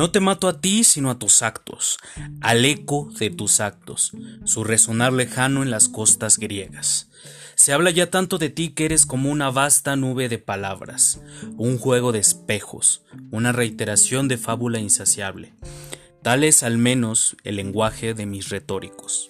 No te mato a ti, sino a tus actos, al eco de tus actos, su resonar lejano en las costas griegas. Se habla ya tanto de ti que eres como una vasta nube de palabras, un juego de espejos, una reiteración de fábula insaciable. Tal es al menos el lenguaje de mis retóricos.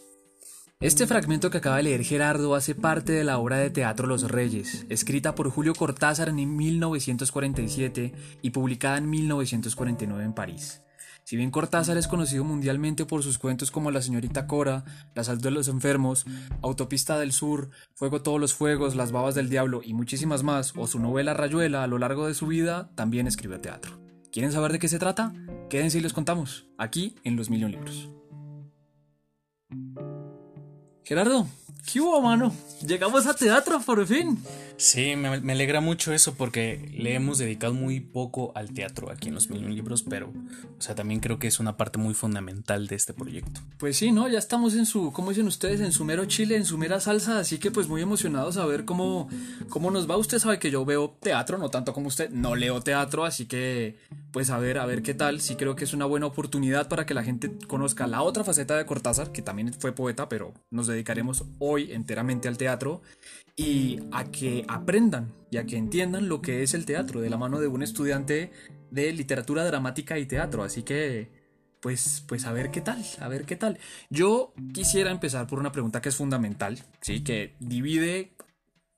Este fragmento que acaba de leer Gerardo hace parte de la obra de teatro Los Reyes, escrita por Julio Cortázar en 1947 y publicada en 1949 en París. Si bien Cortázar es conocido mundialmente por sus cuentos como La señorita Cora, La sal de los enfermos, Autopista del Sur, Fuego todos los fuegos, Las babas del diablo y muchísimas más, o su novela Rayuela a lo largo de su vida, también escribió teatro. ¿Quieren saber de qué se trata? Quédense y les contamos, aquí en Los Million Libros. Gerardo, ¿qué hubo, mano? Llegamos a teatro por fin. Sí, me, alegra mucho eso porque le hemos dedicado muy poco al teatro aquí en los Million Libros, pero, o sea, también creo que es una parte muy fundamental de este proyecto. Pues sí, ¿no? Ya estamos en su, ¿cómo dicen ustedes? En su mero chile, en su mera salsa, así que pues muy emocionados a ver cómo, cómo nos va. Usted sabe que yo veo teatro, no tanto como usted, no leo teatro, así que pues a ver, a ver qué tal. Sí creo que es una buena oportunidad para que la gente conozca la otra faceta de Cortázar, que también fue poeta, pero nos dedicaremos hoy enteramente al teatro y a que aprendan y a que entiendan lo que es el teatro de la mano de un estudiante de literatura dramática y teatro. Así que, pues, pues a ver qué tal, a ver qué tal. Yo quisiera empezar por una pregunta que es fundamental, ¿sí? Que divide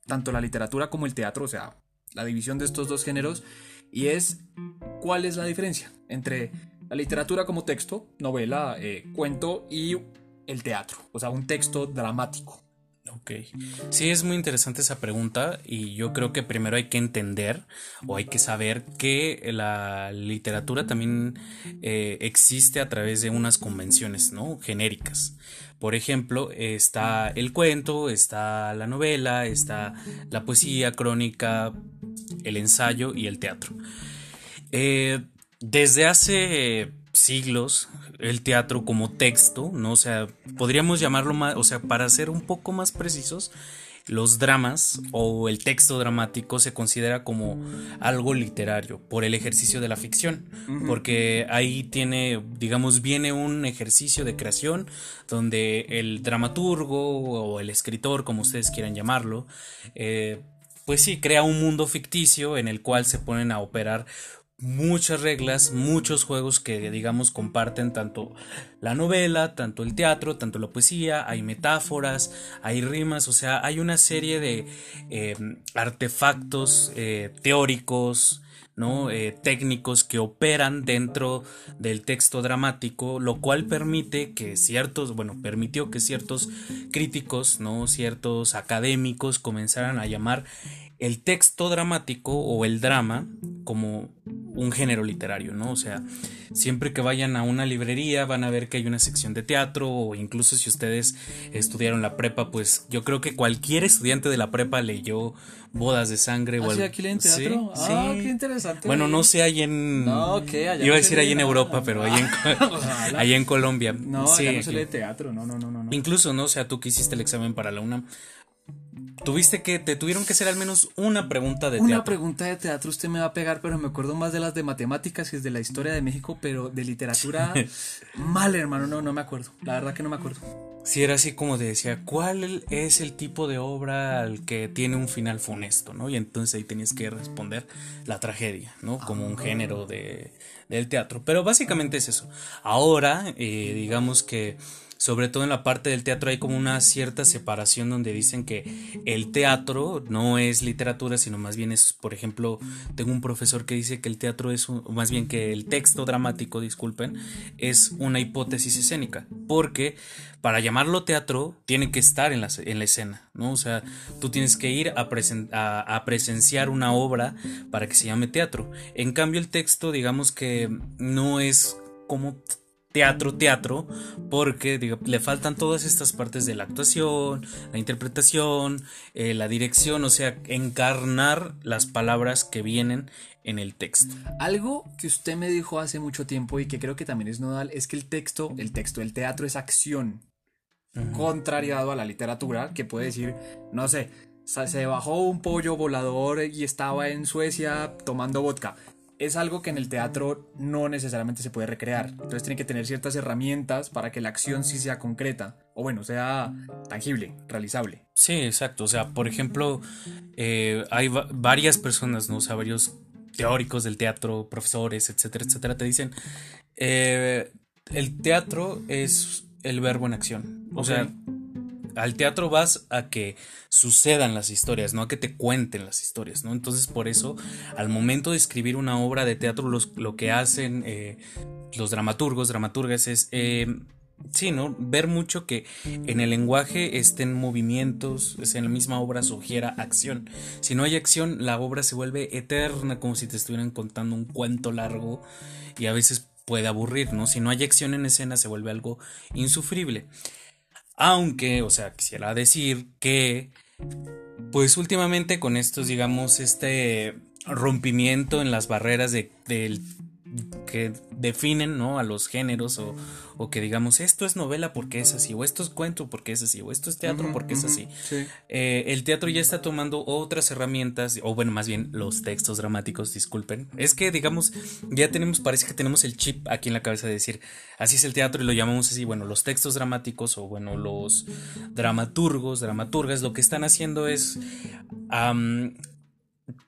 tanto la literatura como el teatro, o sea, la división de estos dos géneros, y es cuál es la diferencia entre la literatura como texto, novela, eh, cuento y el teatro, o sea, un texto dramático. Ok. Sí, es muy interesante esa pregunta y yo creo que primero hay que entender o hay que saber que la literatura también eh, existe a través de unas convenciones, ¿no? Genéricas. Por ejemplo, está el cuento, está la novela, está la poesía, crónica, el ensayo y el teatro. Eh, desde hace siglos el teatro como texto, ¿no? O sea, podríamos llamarlo más, o sea, para ser un poco más precisos, los dramas o el texto dramático se considera como algo literario por el ejercicio de la ficción, porque ahí tiene, digamos, viene un ejercicio de creación donde el dramaturgo o el escritor, como ustedes quieran llamarlo, eh, pues sí, crea un mundo ficticio en el cual se ponen a operar muchas reglas, muchos juegos que digamos comparten tanto la novela, tanto el teatro, tanto la poesía, hay metáforas, hay rimas, o sea, hay una serie de eh, artefactos eh, teóricos, ¿no? Eh, técnicos que operan dentro del texto dramático, lo cual permite que ciertos, bueno, permitió que ciertos críticos, ¿no? ciertos académicos comenzaran a llamar el texto dramático o el drama como un género literario, ¿no? O sea, siempre que vayan a una librería van a ver que hay una sección de teatro o incluso si ustedes estudiaron la prepa, pues yo creo que cualquier estudiante de la prepa leyó Bodas de Sangre o ¿Ah, sí, aquí leen teatro? ¿Sí? Ah, qué interesante. Bueno, no sé, ahí en... No, ¿qué? Allá Iba a decir ahí en Europa, pero ahí en, ahí en Colombia. No, sí, allá no se lee teatro, no, no, no, no. Incluso, ¿no? O sea, tú que hiciste el examen para la UNAM, Tuviste que, te tuvieron que hacer al menos una pregunta de teatro. Una pregunta de teatro usted me va a pegar, pero me acuerdo más de las de matemáticas y es de la historia de México, pero de literatura mal, hermano, no, no me acuerdo. La verdad que no me acuerdo. Sí, era así como te decía, ¿cuál es el tipo de obra al que tiene un final funesto, no? Y entonces ahí tenías que responder la tragedia, ¿no? Como un género de, del teatro. Pero básicamente es eso. Ahora, eh, digamos que sobre todo en la parte del teatro hay como una cierta separación donde dicen que el teatro no es literatura, sino más bien es, por ejemplo, tengo un profesor que dice que el teatro es, más bien que el texto dramático, disculpen, es una hipótesis escénica, porque para llamarlo teatro tiene que estar en la, en la escena, ¿no? O sea, tú tienes que ir a, a presenciar una obra para que se llame teatro. En cambio, el texto, digamos que no es como teatro, teatro, porque le faltan todas estas partes de la actuación, la interpretación, eh, la dirección, o sea, encarnar las palabras que vienen en el texto. Algo que usted me dijo hace mucho tiempo y que creo que también es nodal es que el texto, el texto, el teatro es acción, contrariado a la literatura, que puede decir, no sé, se bajó un pollo volador y estaba en Suecia tomando vodka es algo que en el teatro no necesariamente se puede recrear. Entonces tiene que tener ciertas herramientas para que la acción sí sea concreta, o bueno, sea tangible, realizable. Sí, exacto. O sea, por ejemplo, eh, hay varias personas, ¿no? O sea, varios teóricos del teatro, profesores, etcétera, etcétera, te dicen, eh, el teatro es el verbo en acción. O sea, al teatro vas a que sucedan las historias, no a que te cuenten las historias, ¿no? Entonces por eso al momento de escribir una obra de teatro lo que hacen eh, los dramaturgos, dramaturgas es... Eh, sí, ¿no? Ver mucho que en el lenguaje estén movimientos, es en la misma obra sugiera acción. Si no hay acción, la obra se vuelve eterna, como si te estuvieran contando un cuento largo y a veces puede aburrir, ¿no? Si no hay acción en escena, se vuelve algo insufrible. Aunque, o sea, quisiera decir que, pues últimamente con estos, digamos, este rompimiento en las barreras de, que definen ¿no? a los géneros o, o, que digamos esto es novela porque es así o esto es cuento porque es así o esto es teatro porque es así eh, el teatro ya está tomando otras herramientas o bueno más bien los textos dramáticos disculpen. Es que digamos ya tenemos parece que tenemos el chip aquí en la cabeza de decir así es el teatro y lo llamamos así bueno los textos dramáticos o bueno los dramaturgos dramaturgas lo que están haciendo es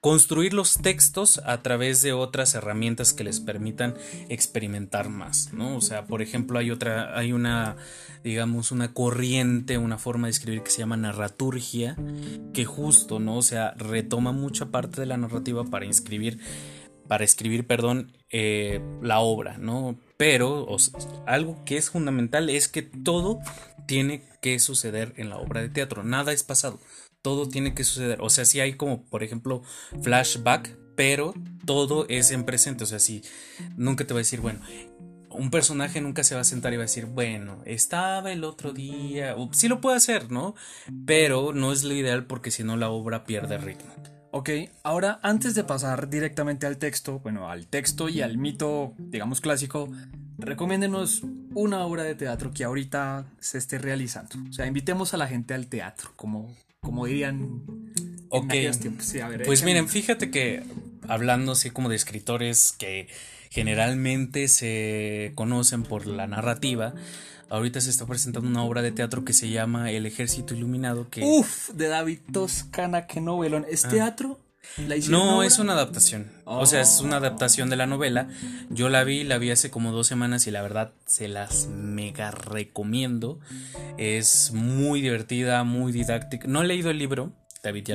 construir los textos a través de otras herramientas que les permitan experimentar más, ¿no? O sea, por ejemplo, hay otra, hay una, digamos, una corriente, una forma de escribir que se llama narraturgia, que justo, ¿no? O sea, retoma mucha parte de la narrativa para inscribir, para escribir, perdón, eh, la obra, ¿no? Pero algo que es fundamental es que todo tiene que suceder en la obra de teatro, nada es pasado todo tiene que suceder. O sea, si hay como, por ejemplo, flashback, pero todo es en presente. O sea, si nunca te va a decir, bueno, un personaje nunca se va a sentar y va a decir, bueno, estaba el otro día. sí lo puede hacer, ¿no? Pero no es lo ideal porque si no la obra pierde ritmo. Ok, ahora antes de pasar directamente al texto, bueno, al texto y al mito, digamos, clásico, recomiéndenos una obra de teatro que ahorita se esté realizando. O sea, invitemos a la gente al teatro, como, como dirían ok pues miren, fíjate que hablando así como de escritores que generalmente se conocen por la narrativa, ahorita se está presentando una obra de teatro que se llama El Ejército Iluminado. Que... Uf, de David Toscana, qué novelón. ¿Es ah. teatro? no, es una adaptación. O sea, es una adaptación de la novela. Yo la vi, la vi hace como dos semanas y la verdad se las mega recomiendo. Es muy divertida, muy didáctica. No he leído el libro,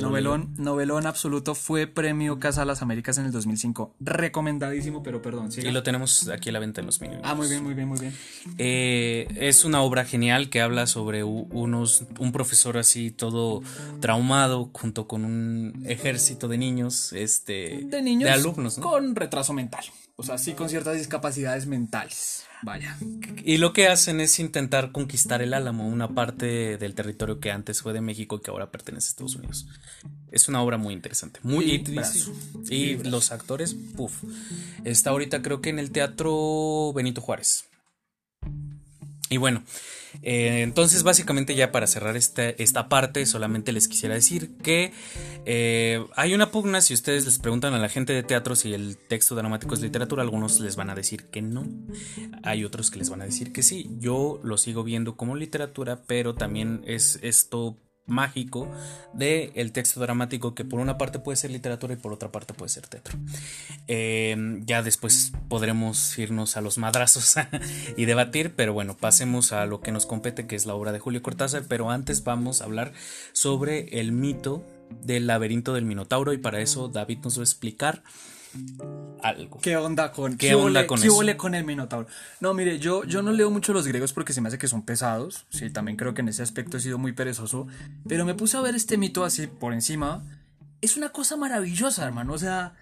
novelón, novelón absoluto. Fue premio Casa de las Américas en el 2005. Recomendadísimo, pero perdón. Y lo tenemos aquí a la venta en los mínimos. Ah, muy bien, muy bien, muy bien. Eh, es una obra genial que habla sobre unos, un profesor así todo traumado junto con un ejército de niños, este, de niños de alumnos, con retraso mental. O sea, sí con ciertas discapacidades mentales. Vaya. Y lo que hacen es intentar conquistar el Álamo, una parte del territorio que antes fue de México y que ahora pertenece a Estados Unidos. Es una obra muy interesante. Muy y, y los actores, puff. Está ahorita creo que en el Teatro Benito Juárez. Y bueno, eh, entonces, básicamente ya para cerrar esta, parte, solamente les quisiera decir que eh, hay una pugna, si ustedes les preguntan a la gente de teatro si el texto dramático es literatura, algunos les van a decir que no, hay otros que les van a decir que sí, yo lo sigo viendo como literatura, pero también es esto mágico del el texto dramático que por una parte puede ser literatura y por otra parte puede ser teatro. Eh, ya después podremos irnos a los madrazos y debatir, pero bueno, pasemos a lo que nos compete, que es la obra de Julio Cortázar, pero antes vamos a hablar sobre el mito del laberinto del Minotauro y para eso David nos va a explicar algo. ¿Qué onda con, ¿Qué, onda con, ¿qué con el Minotauro? No, mire, yo, yo no leo mucho los griegos porque se me hace que son pesados. Sí, también creo que en ese aspecto he sido muy perezoso. Pero me puse a ver este mito así por encima. Es una cosa maravillosa, hermano. O sea,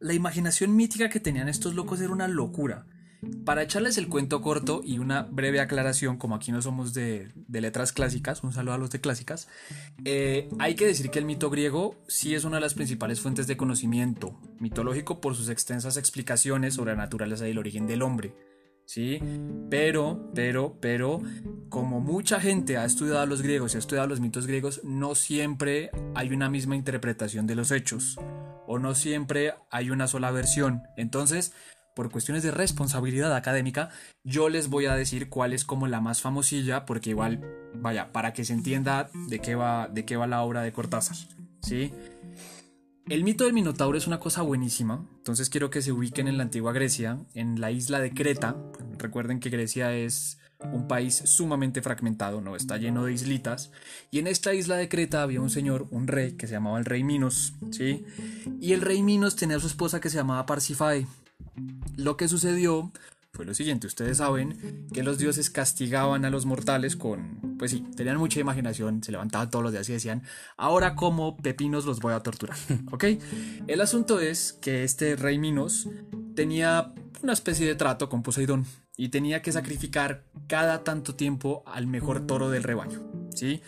la imaginación mítica que tenían estos locos era una locura. Para echarles el cuento corto y una breve aclaración, como aquí no somos de, letras clásicas, un saludo a los de clásicas, eh, hay que decir que el mito griego sí es una de las principales fuentes de conocimiento mitológico por sus extensas explicaciones sobre la naturaleza y el origen del hombre. ¿sí? Pero, pero, pero, como mucha gente ha estudiado a los griegos y ha estudiado los mitos griegos, no siempre hay una misma interpretación de los hechos. o no siempre hay una sola versión. Entonces, por cuestiones de responsabilidad académica, yo les voy a decir cuál es como la más famosilla, porque igual, vaya, para que se entienda de qué va, de qué va la obra de Cortázar, ¿sí? El mito del Minotauro es una cosa buenísima, entonces quiero que se ubiquen en la antigua Grecia, en la isla de Creta. Recuerden que Grecia es un país sumamente fragmentado, no está lleno de islitas, y en esta isla de Creta había un señor, un rey que se llamaba el rey Minos, ¿sí? Y el rey Minos tenía a su esposa que se llamaba Parsifae. Lo que sucedió fue lo siguiente, ustedes saben que los dioses castigaban a los mortales con, pues sí, tenían mucha imaginación, se levantaban todos los días y decían, ahora como pepinos los voy a torturar, ¿ok? El asunto es que este rey Minos tenía una especie de trato con Poseidón y tenía que sacrificar cada tanto tiempo al mejor toro del rebaño, ¿sí?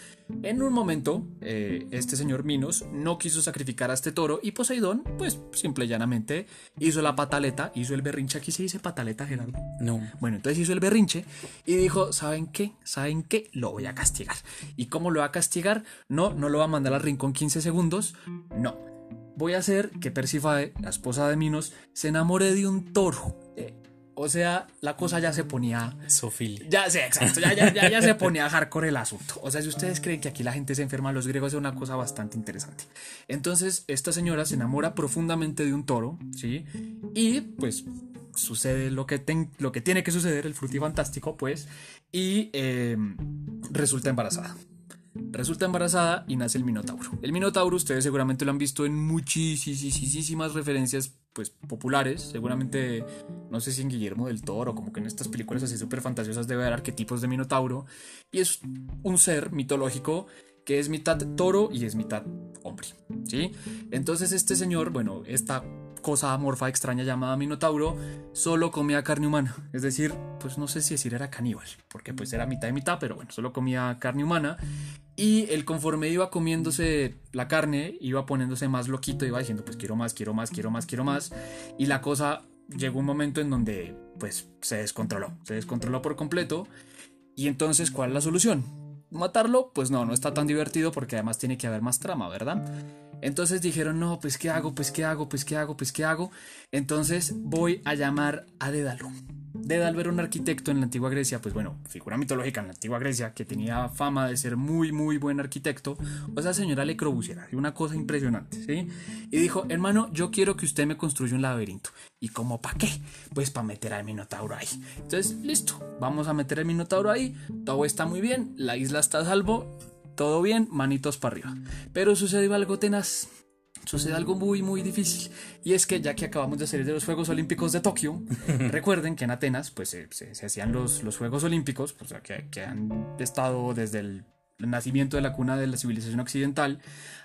En un momento, eh, este señor Minos no quiso sacrificar a este toro y Poseidón, pues simple y llanamente, hizo la pataleta, hizo el berrinche. Aquí se dice pataleta, Gerardo. No. Bueno, entonces hizo el berrinche y dijo, ¿saben qué? ¿Saben qué? Lo voy a castigar. ¿Y cómo lo va a castigar? No, no lo va a mandar al rincón 15 segundos. No. Voy a hacer que Persifae, la esposa de Minos, se enamore de un toro. O sea, la cosa ya se ponía. Sofili. Ya, sí, exacto. Ya, ya, ya, ya se ponía hardcore el asunto. O sea, si ustedes creen que aquí la gente se enferma, los griegos es una cosa bastante interesante. Entonces, esta señora se enamora profundamente de un toro, ¿sí? Y pues sucede lo que, ten- lo que tiene que suceder, el frutifantástico, pues, y eh, resulta embarazada. Resulta embarazada y nace el Minotauro. El Minotauro, ustedes seguramente lo han visto en muchísimas referencias pues populares, seguramente no sé si en Guillermo del Toro, como que en estas películas así súper fantasiosas debe haber arquetipos de Minotauro, y es un ser mitológico que es mitad toro y es mitad hombre, ¿sí? Entonces este señor, bueno, esta cosa amorfa extraña llamada Minotauro, solo comía carne humana, es decir, pues no sé si decir era caníbal, porque pues era mitad y mitad, pero bueno, solo comía carne humana, y él conforme iba comiéndose la carne, iba poniéndose más loquito, iba diciendo, pues quiero más, quiero más, quiero más, quiero más, y la cosa llegó un momento en donde pues se descontroló, se descontroló por completo, y entonces, ¿cuál es la solución? matarlo, pues no, no está tan divertido porque además tiene que haber más trama, ¿verdad? Entonces dijeron, no, pues qué hago, pues qué hago, pues qué hago, pues qué hago. Entonces voy a llamar a Dédalo. Dédalo era un arquitecto en la antigua Grecia, pues bueno, figura mitológica en la antigua Grecia, que tenía fama de ser muy, muy buen arquitecto. O sea, señora Le Corbusier, una cosa impresionante, ¿sí? Y dijo, hermano, yo quiero que usted me construya un laberinto. ¿Y cómo para qué? Pues para meter al Minotauro ahí. Entonces, listo, vamos a meter al Minotauro ahí, todo está muy bien, la isla está a salvo, todo bien, manitos para arriba. Pero sucedió algo tenaz. Sucede algo muy muy difícil y es que ya que acabamos de salir de los Juegos Olímpicos de Tokio, recuerden que en Atenas pues se, se- se hacían los, los Juegos Olímpicos, sea, que, que han estado desde el nacimiento de la cuna de la civilización occidental,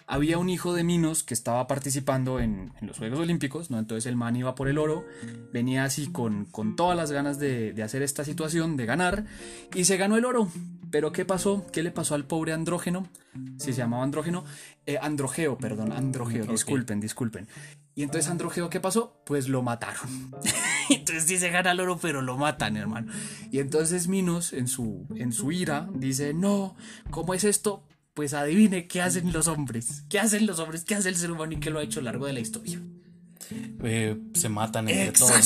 había un hijo de Minos que estaba participando en, en los Juegos Olímpicos, ¿no? Entonces el man iba por el oro, venía así con, con todas las ganas de, de hacer esta situación, de ganar, y se ganó el oro. Pero ¿qué pasó? ¿Qué le pasó al pobre andrógeno? Si se llamaba andrógeno, eh, androgeo, perdón, androgeo, disculpen, disculpen. Y entonces androgeo, ¿qué pasó? Pues lo mataron. entonces se gana el oro, pero lo matan, hermano. Y entonces Minos, en su, en su ira, dice, no, ¿cómo es esto? Pues adivine qué hacen los hombres. ¿Qué hacen los hombres? ¿Qué hace el ser humano y qué lo ha hecho a lo largo de la historia? Eh, se matan entre todos.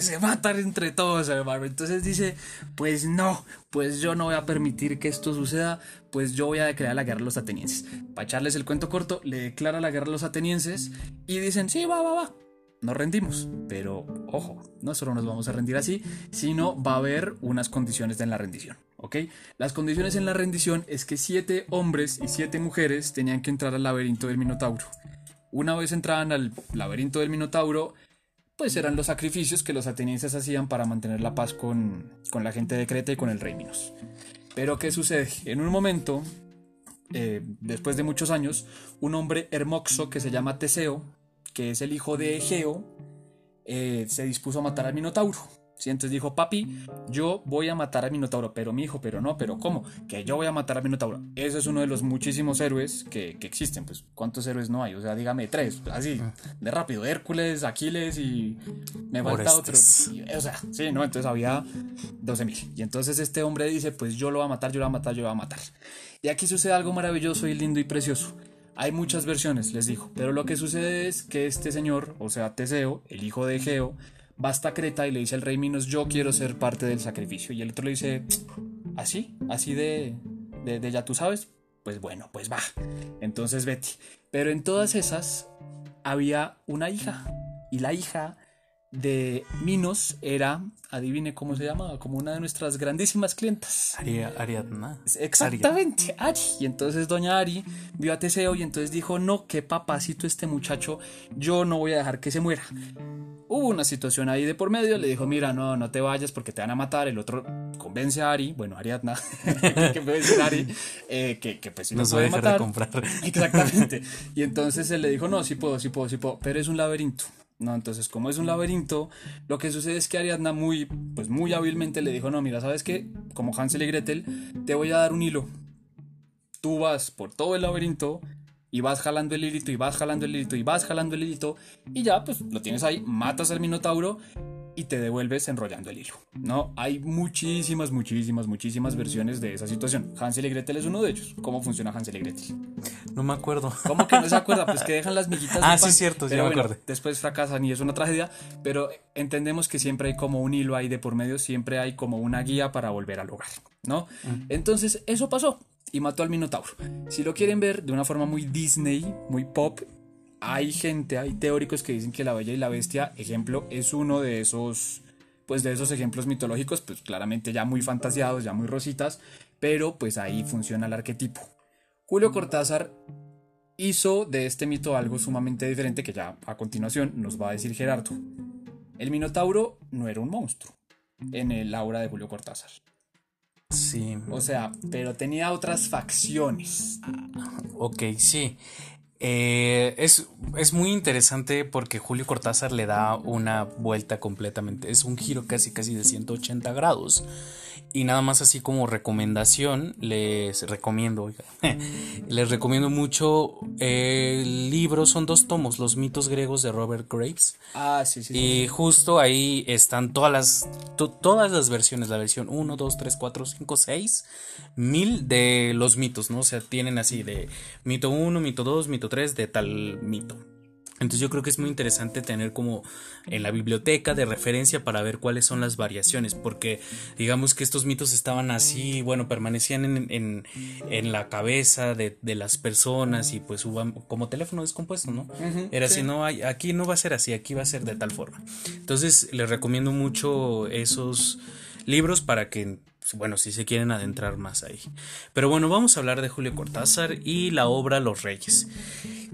Se matan entre todos. Entonces dice, pues no, pues yo no voy a permitir que esto suceda, pues yo voy a declarar la guerra a los atenienses. Para echarles el cuento corto, le declara la guerra a los atenienses y dicen, sí, va, va, va. Nos rendimos, pero ojo, no solo nos vamos a rendir así, sino va a haber unas condiciones en la rendición, ¿ok? Las condiciones en la rendición es que siete hombres y siete mujeres tenían que entrar al laberinto del Minotauro. Una vez entraban al laberinto del Minotauro, pues eran los sacrificios que los atenienses hacían para mantener la paz con, con la gente de Creta y con el rey Minos. Pero ¿qué sucede? En un momento, eh, después de muchos años, un hombre hermoso que se llama Teseo, que es el hijo de Egeo, eh, se dispuso a matar al Minotauro. ¿Sí? Entonces dijo, papi, yo voy a matar al Minotauro, pero mi hijo, pero no, pero ¿cómo? Que yo voy a matar al Minotauro. Ese es uno de los muchísimos héroes que, que existen. Pues, ¿cuántos héroes no hay? O sea, dígame tres, así, de rápido. Hércules, Aquiles y me falta otro. Orestes. Y, O sea, sí, ¿no? Entonces había 12.000. Y entonces este hombre dice, pues yo lo voy a matar, yo lo voy a matar, yo lo voy a matar. Y aquí sucede algo maravilloso y lindo y precioso. Hay muchas versiones, les dijo, pero lo que sucede es que este señor, o sea, Teseo, el hijo de Egeo, va hasta Creta y le dice al rey Minos, yo quiero ser parte del sacrificio. Y el otro le dice, así, así de, de, de ya tú sabes, pues bueno, pues va. Entonces Betty. Pero en todas esas había una hija. Y la hija de Minos era, adivine cómo se llama, como una de nuestras grandísimas clientas. Ariadna. Exactamente, Ari. Y entonces doña Ari vio a Teseo y entonces dijo, no, qué papacito este muchacho, yo no voy a dejar que se muera. Hubo una situación ahí de por medio, le dijo, mira, no, no te vayas porque te van a matar. El otro convence a Ari, bueno, Ariadna, que puede decir Ari, eh, que, que, pues si no puede matar. De comprar. Exactamente. Y entonces él le dijo, no, sí puedo, sí puedo, sí puedo, pero es un laberinto. No, entonces como es un laberinto, lo que sucede es que Ariadna muy, pues muy hábilmente le dijo, no, mira, ¿sabes qué? Como Hansel y Gretel, te voy a dar un hilo. Tú vas por todo el laberinto y vas jalando el hilito y vas jalando el hilito y vas jalando el hilito y ya pues lo tienes ahí, matas al minotauro y te devuelves enrollando el hilo. No, hay muchísimas, muchísimas, muchísimas versiones de esa situación. Hansel y Gretel es uno de ellos. ¿Cómo funciona Hansel y Gretel? No me acuerdo. ¿Cómo que no se acuerda? Pues que dejan las miguitas. ah, sí, cierto, sí me acuerdo. Después fracasan y es una tragedia, pero entendemos que siempre hay como un hilo ahí de por medio, siempre hay como una guía para volver al hogar, ¿no? Entonces, eso pasó y mató al Minotauro. Si lo quieren ver de una forma muy Disney, muy pop, hay gente, hay teóricos que dicen que la Bella y la Bestia, ejemplo, es uno de esos, pues de esos ejemplos mitológicos, pues claramente ya muy fantasiados, ya muy rositas, pero pues ahí funciona el arquetipo. Julio Cortázar hizo de este mito algo sumamente diferente que ya a continuación nos va a decir Gerardo. El Minotauro no era un monstruo en el aura de Julio Cortázar. Sí. O sea, pero tenía otras facciones. Ok, sí. Eh, es, es, muy interesante porque Julio Cortázar le da una vuelta completamente, es un giro casi casi de 180 grados. Y nada más así como recomendación, les recomiendo, les recomiendo mucho el libro, son dos tomos, Los mitos griegos de Robert Graves. Ah, sí, sí. Y justo ahí están todas las, todas las versiones, la versión 1, 2, 3, 4, 5, 6, mil de los mitos, ¿no? O sea, tienen así de mito 1, mito 2, mito 3, de tal mito. Entonces yo creo que es muy interesante tener como en la biblioteca de referencia para ver cuáles son las variaciones, porque digamos que estos mitos estaban así, bueno, permanecían en, en, la cabeza de, de, las personas y pues hubo como teléfono descompuesto, ¿no? Era así, no, aquí no va a ser así, aquí va a ser de tal forma. Entonces les recomiendo mucho esos libros para que bueno, si se quieren adentrar más ahí. Pero bueno, vamos a hablar de Julio Cortázar y la obra Los Reyes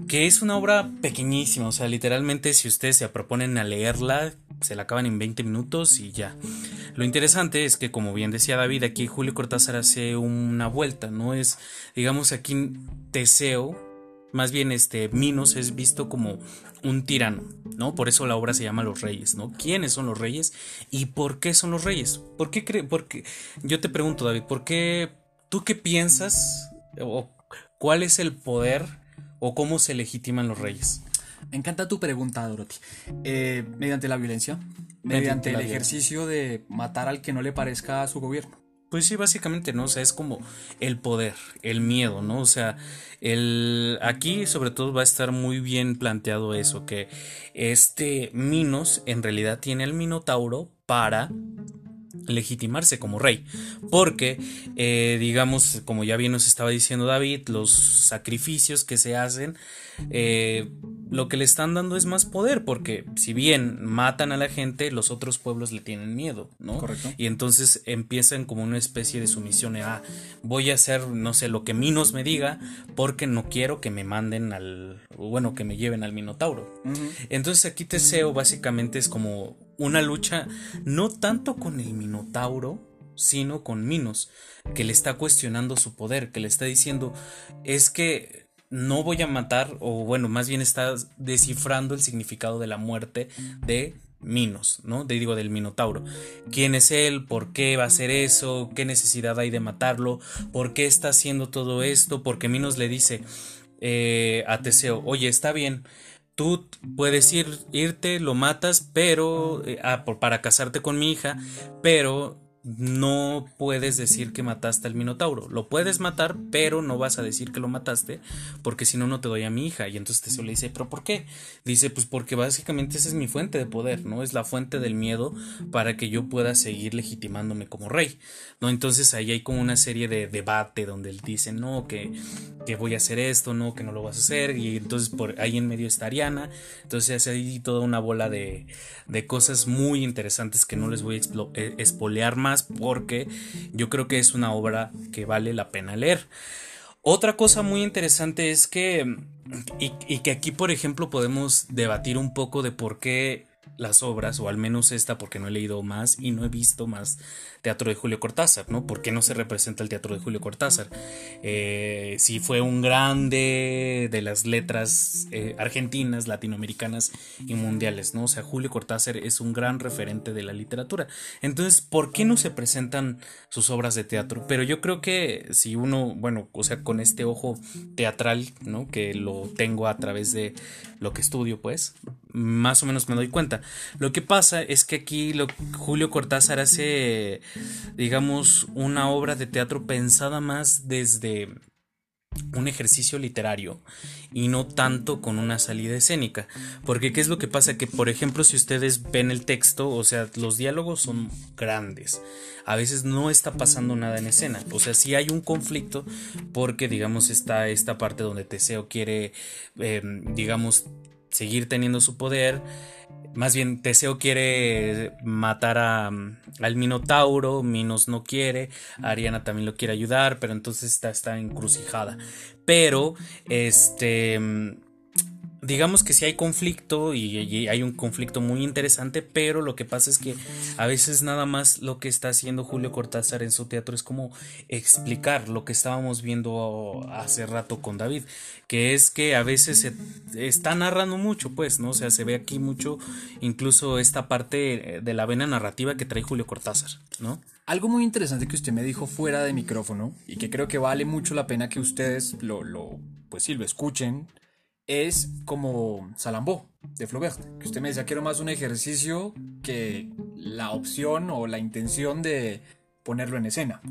que es una obra pequeñísima, o sea, literalmente si ustedes se proponen a leerla, se la acaban en 20 minutos y ya. Lo interesante es que, como bien decía David, aquí Julio Cortázar hace una vuelta, no es, digamos, aquí Teseo, más bien este Minos es visto como un tirano, ¿no? Por eso la obra se llama Los Reyes, ¿no? ¿Quiénes son los reyes y por qué son los reyes? ¿Por qué cree? Porque yo te pregunto, David, ¿por qué tú qué piensas o cuál es el poder o cómo se legitiman los reyes? Me encanta tu pregunta, Dorothy. Eh, mediante la violencia, mediante, el ejercicio de matar al que no le parezca a su gobierno. Pues sí, básicamente, ¿no? O sea, es como el poder, el miedo, ¿no? O sea, el aquí sobre todo va a estar muy bien planteado eso, que este Minos en realidad tiene el Minotauro para legitimarse como rey. Porque, eh, digamos, como ya bien nos estaba diciendo David, los sacrificios que se hacen, eh, lo que le están dando es más poder, porque si bien matan a la gente, los otros pueblos le tienen miedo, ¿no? Correcto. Y entonces empiezan como una especie de sumisión, ah, voy a hacer, no sé, lo que Minos me diga, porque no quiero que me manden al, bueno, que me lleven al Minotauro. Entonces aquí Teseo básicamente es como una lucha no tanto con el Minotauro, sino con Minos, que le está cuestionando su poder, que le está diciendo, es que no voy a matar, o bueno, más bien está descifrando el significado de la muerte de Minos, ¿no? De, digo, del Minotauro. ¿Quién es él? ¿Por qué va a hacer eso? ¿Qué necesidad hay de matarlo? ¿Por qué está haciendo todo esto? Porque Minos le dice eh, a Teseo, oye, está bien, tú puedes ir, irte, lo matas, pero eh, ah, para casarte con mi hija, pero no puedes decir que mataste al Minotauro. Lo puedes matar, pero no vas a decir que lo mataste, porque si no, no te doy a mi hija. Y entonces Teseo le dice, ¿pero por qué? Dice, pues porque básicamente esa es mi fuente de poder, ¿no? Es la fuente del miedo para que yo pueda seguir legitimándome como rey, ¿no? Entonces ahí hay como una serie de debate donde él dice, no, que, que voy a hacer esto, no, que no lo vas a hacer. Y entonces por ahí en medio está Ariana. Entonces ahí toda una bola de, de cosas muy interesantes que no les voy a espolear más porque yo creo que es una obra que vale la pena leer. Otra cosa muy interesante es que, y, que aquí por ejemplo podemos debatir un poco de por qué las obras, o al menos esta, porque no he leído más y no he visto más teatro de Julio Cortázar, ¿no? ¿Por qué no se representa el teatro de Julio Cortázar? Eh, si fue un grande de las letras eh, argentinas, latinoamericanas y mundiales, ¿no? O sea, Julio Cortázar es un gran referente de la literatura. Entonces, ¿por qué no se presentan sus obras de teatro? Pero yo creo que si uno, bueno, o sea, con este ojo teatral, ¿no? Que lo tengo a través de lo que estudio, pues, más o menos me doy cuenta. Lo que pasa es que aquí lo, Julio Cortázar hace digamos, una obra de teatro pensada más desde un ejercicio literario y no tanto con una salida escénica. Porque qué es lo que pasa? Que por ejemplo si ustedes ven el texto, o sea, los diálogos son grandes. A veces no está pasando nada en escena. O sea, si hay un conflicto porque digamos está esta parte donde Teseo quiere, em, digamos, seguir teniendo su poder más bien, Teseo quiere matar a, al Minotauro, Minos no quiere, Ariana también lo quiere ayudar, pero entonces está, está encrucijada. Pero, este, digamos que sí hay conflicto y, hay un conflicto muy interesante, pero lo que pasa es que a veces nada más lo que está haciendo Julio Cortázar en su teatro es como explicar lo que estábamos viendo hace rato con David, que es que a veces se está narrando mucho, pues, ¿no? O sea, se ve aquí mucho incluso esta parte de la vena narrativa que trae Julio Cortázar, ¿no? Algo muy interesante que usted me dijo fuera de micrófono y que creo que vale mucho la pena que ustedes lo, lo pues sí, lo escuchen es como Salambó de Flaubert, que usted me decía que era más un ejercicio que la opción o la intención de ponerlo en escena.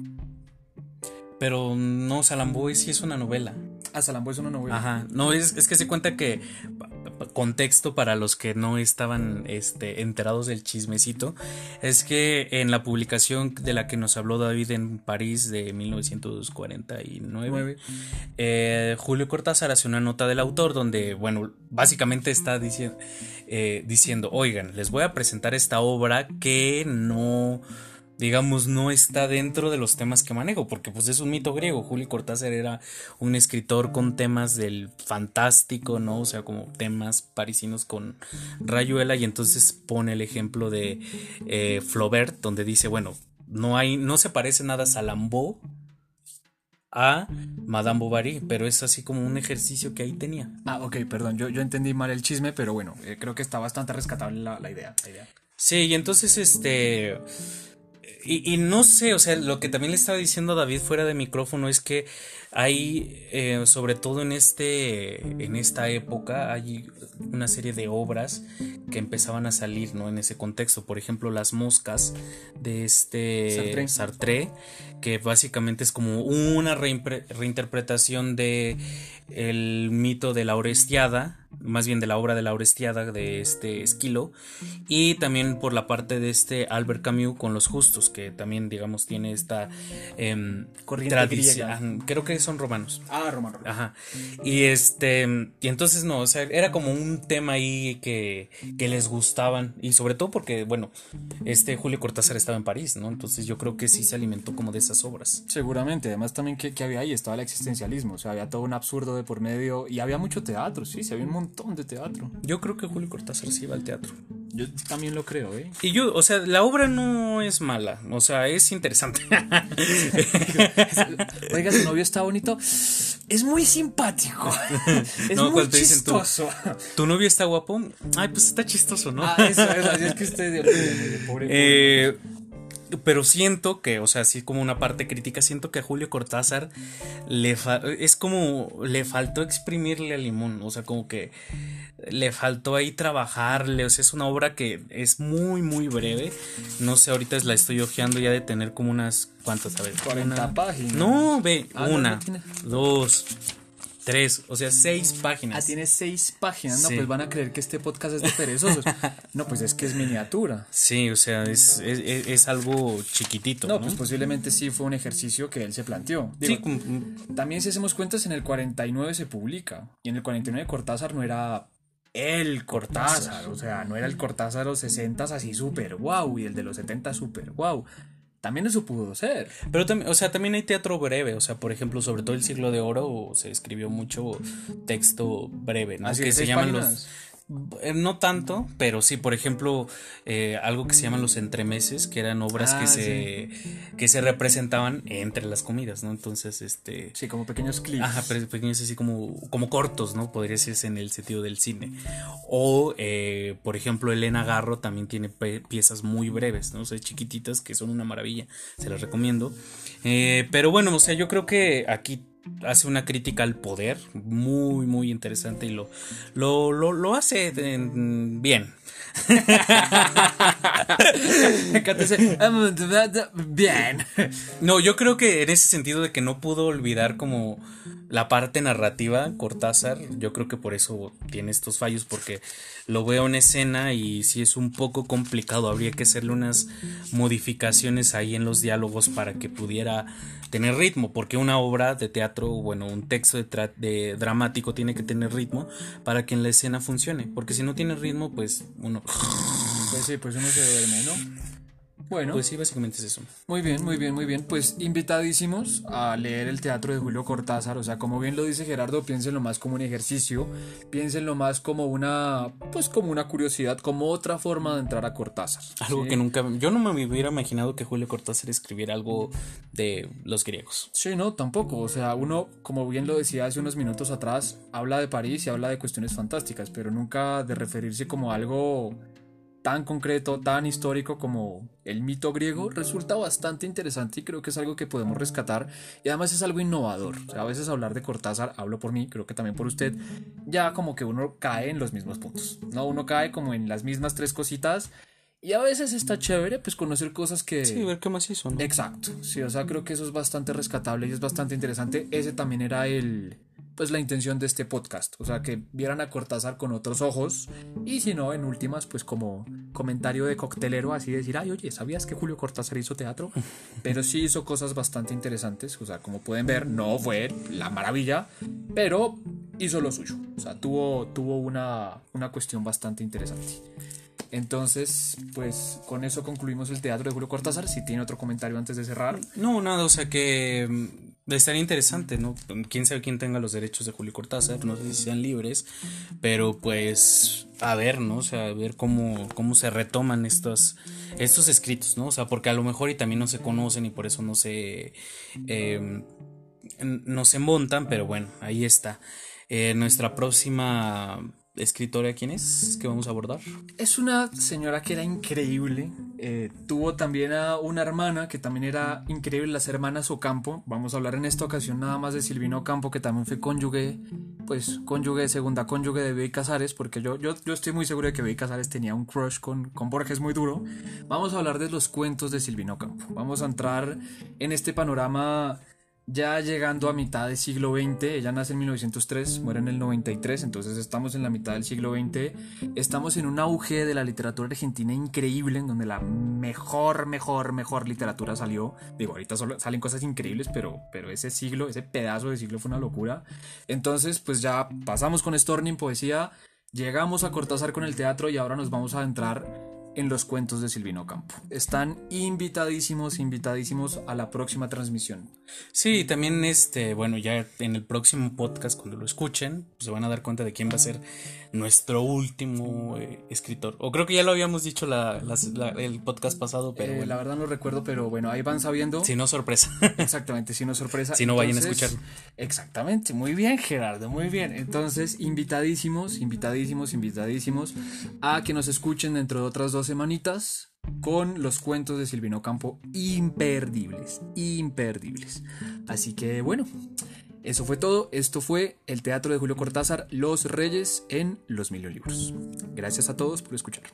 Pero no, Salambó sí es una novela. Ah, Salambo es una novela. Ajá. No, es, es que se cuenta que. Contexto para los que no estaban este, enterados del chismecito. Es que en la publicación de la que nos habló David en París de 1949, eh, Julio Cortázar hace una nota del autor donde, bueno, básicamente está diciendo, eh, diciendo: Oigan, les voy a presentar esta obra que no digamos, no está dentro de los temas que manejo, porque pues es un mito griego. Julio Cortázar era un escritor con temas del fantástico, ¿no? O sea, como temas parisinos con rayuela, y entonces pone el ejemplo de eh, Flaubert, donde dice, bueno, no hay, no se parece nada a Salambo a Madame Bovary, pero es así como un ejercicio que ahí tenía. Ah, ok, perdón, yo, yo entendí mal el chisme, pero bueno, eh, creo que está bastante rescatable la, idea, la idea. Sí, y entonces este y, no sé, o sea, lo que también le estaba diciendo a David fuera de micrófono es que hay, eh, sobre todo en, este, en esta época, hay una serie de obras que empezaban a salir ¿no? en ese contexto. Por ejemplo, Las Moscas de este Sartre, que básicamente es como una reinterpretación de el mito de la Orestiada más bien de la obra de la Orestiada de este Esquilo y también por la parte de este Albert Camus con los justos que también digamos tiene esta eh, tradición creo que son romanos. Ah romanos ajá. Y este y entonces no o sea era como un tema ahí que, que les gustaban. Y sobre todo porque bueno este Julio Cortázar estaba en París no entonces yo creo que sí se alimentó como de esas obras. Seguramente. Además también que, que había ahí estaba el existencialismo. O sea había todo un absurdo de por medio. Y había mucho teatro sí se había un montón de teatro. Yo creo que Julio Cortázar sí va al teatro. Yo también lo creo, ¿eh? Y yo, o sea, la obra no es mala, o sea, es interesante. Oiga, su novio está bonito. Es muy simpático. Es muy chistoso. tu, novio está guapo? Ay, pues está chistoso, ¿no? Ah, eso, es, así es que usted... Eh, pero siento que, o sea, así como una parte crítica, siento que a Julio Cortázar le es como le faltó exprimirle al limón, o sea, como que le faltó ahí trabajarle, o sea, es una obra que es muy, muy breve. No sé, ahorita la estoy hojeando ya de tener como unas, ¿cuántas? A ver, 40 páginas. No, ve, ah, una, dos, Tres, o sea, seis páginas. Ah, tiene seis páginas. No, pues van a creer que este podcast es de perezosos. no, pues es que es miniatura. Sí, o sea, es, es, algo chiquitito. No, pues posiblemente sí fue un ejercicio que él se planteó. sí, también si hacemos cuentas, en el 49 se publica. Y en el 49 Cortázar no era el Cortázar. O sea, no era el Cortázar de los 60 así súper wow y el de los 70 súper wow también eso pudo ser. Pero también, o sea, también hay teatro breve, o sea, por ejemplo, sobre todo el siglo de oro se escribió mucho texto breve, ¿no? que se llaman los no tanto, pero sí, por ejemplo, eh, algo que se llaman los entremeses, que eran obras que ah, se que se representaban entre las comidas, ¿no? Entonces, este sí, como pequeños clips. Ajá, pequeños así como como cortos, ¿no? Podría decirse en el sentido del cine. O eh, por ejemplo, Elena Garro también tiene piezas muy breves, ¿no? O sea, chiquititas que son una maravilla, se las recomiendo. pero bueno, o sea, yo creo que aquí hace una crítica al poder muy, muy interesante y lo, lo, lo, hace bien. bien. No, yo creo que en ese sentido de que no pudo olvidar como la parte narrativa, Cortázar, yo creo que por eso tiene estos fallos, porque lo veo en escena y si es un poco complicado, habría que hacerle unas modificaciones ahí en los diálogos para que pudiera tener ritmo, porque una obra de teatro, bueno, un texto de, dramático tiene que tener ritmo para que en la escena funcione, porque si no tiene ritmo, pues uno... Pues sí, pues uno se duerme, ¿no? Bueno. Pues sí, básicamente es eso. Muy bien, muy bien, muy bien. Pues invitadísimos a leer el teatro de Julio Cortázar. O sea, como bien lo dice Gerardo, piénsenlo más como un ejercicio. Piénsenlo más como una, pues como una curiosidad, como otra forma de entrar a Cortázar. Algo que nunca, yo no me hubiera imaginado que Julio Cortázar escribiera algo de los griegos. Sí, no, tampoco. O sea, uno, como bien lo decía hace unos minutos atrás, habla de París y habla de cuestiones fantásticas, pero nunca de referirse como algo tan concreto, tan histórico como el mito griego, resulta bastante interesante y creo que es algo que podemos rescatar y además es algo innovador. a veces hablar de Cortázar, hablo por mí, creo que también por usted, ya como que uno cae en los mismos puntos, ¿no? Uno cae como en las mismas tres cositas y a veces está chévere pues conocer cosas que... Sí, ver qué más hizo, ¿no? Exacto, sí, o sea, creo que eso es bastante rescatable y es bastante interesante. Ese también era el pues la intención de este podcast, o sea, que vieran a Cortázar con otros ojos y si no, en últimas, pues como comentario de coctelero, así decir, ay, oye, ¿sabías que Julio Cortázar hizo teatro? Pero sí hizo cosas bastante interesantes, o sea, como pueden ver, no fue la maravilla, pero hizo lo suyo, o sea, tuvo, tuvo una, una cuestión bastante interesante. Entonces, pues con eso concluimos el teatro de Julio Cortázar. Si tiene otro comentario antes de cerrar. No, nada, o sea que Estaría interesante, ¿no? Quién sabe quién tenga los derechos de Julio Cortázar, no sé si sean libres, pero pues a ver, ¿no? O sea, a ver cómo, cómo se retoman estos, estos escritos, ¿no? O sea, porque a lo mejor y también no se conocen y por eso no se, eh, no se montan, pero bueno, ahí está. Eh, nuestra próxima escritora, ¿quién es? que vamos a abordar? Es una señora que era increíble. Eh, tuvo también a una hermana que también era increíble, las hermanas Ocampo. Vamos a hablar en esta ocasión nada más de Silvino Ocampo, que también fue cónyuge, pues cónyuge, segunda cónyuge de Bey Casares, porque yo, yo, yo estoy muy seguro de que Bey Casares tenía un crush con, con Borges muy duro. Vamos a hablar de los cuentos de Silvino Ocampo. Vamos a entrar en este panorama ya llegando a mitad del siglo XX, ella nace en 1903, muere en el 93, entonces estamos en la mitad del siglo XX, estamos en un auge de la literatura argentina increíble, en donde la mejor, mejor, mejor literatura salió. Digo, ahorita solo salen cosas increíbles, pero, pero ese siglo, ese pedazo de siglo fue una locura. Entonces, pues ya pasamos con Storning, poesía, llegamos a Cortázar con el teatro y ahora nos vamos a entrar en los cuentos de Silvino Campo. Están invitadísimos, invitadísimos a la próxima transmisión. Sí, también este, bueno, ya en el próximo podcast cuando lo escuchen, pues se van a dar cuenta de quién va a ser nuestro último eh, escritor. O creo que ya lo habíamos dicho el podcast pasado, pero eh, la verdad no recuerdo, pero bueno, ahí van sabiendo. Si no sorpresa. Exactamente, si no sorpresa. si no vayan a escuchar. Exactamente, muy bien Gerardo, muy bien. Entonces, invitadísimos, invitadísimos, invitadísimos a que nos escuchen dentro de otras semanitas con los cuentos de Silvino Campo imperdibles, imperdibles. Así que bueno, eso fue todo. Esto fue el teatro de Julio Cortázar, Los Reyes en los Mil Libros. Gracias a todos por escuchar.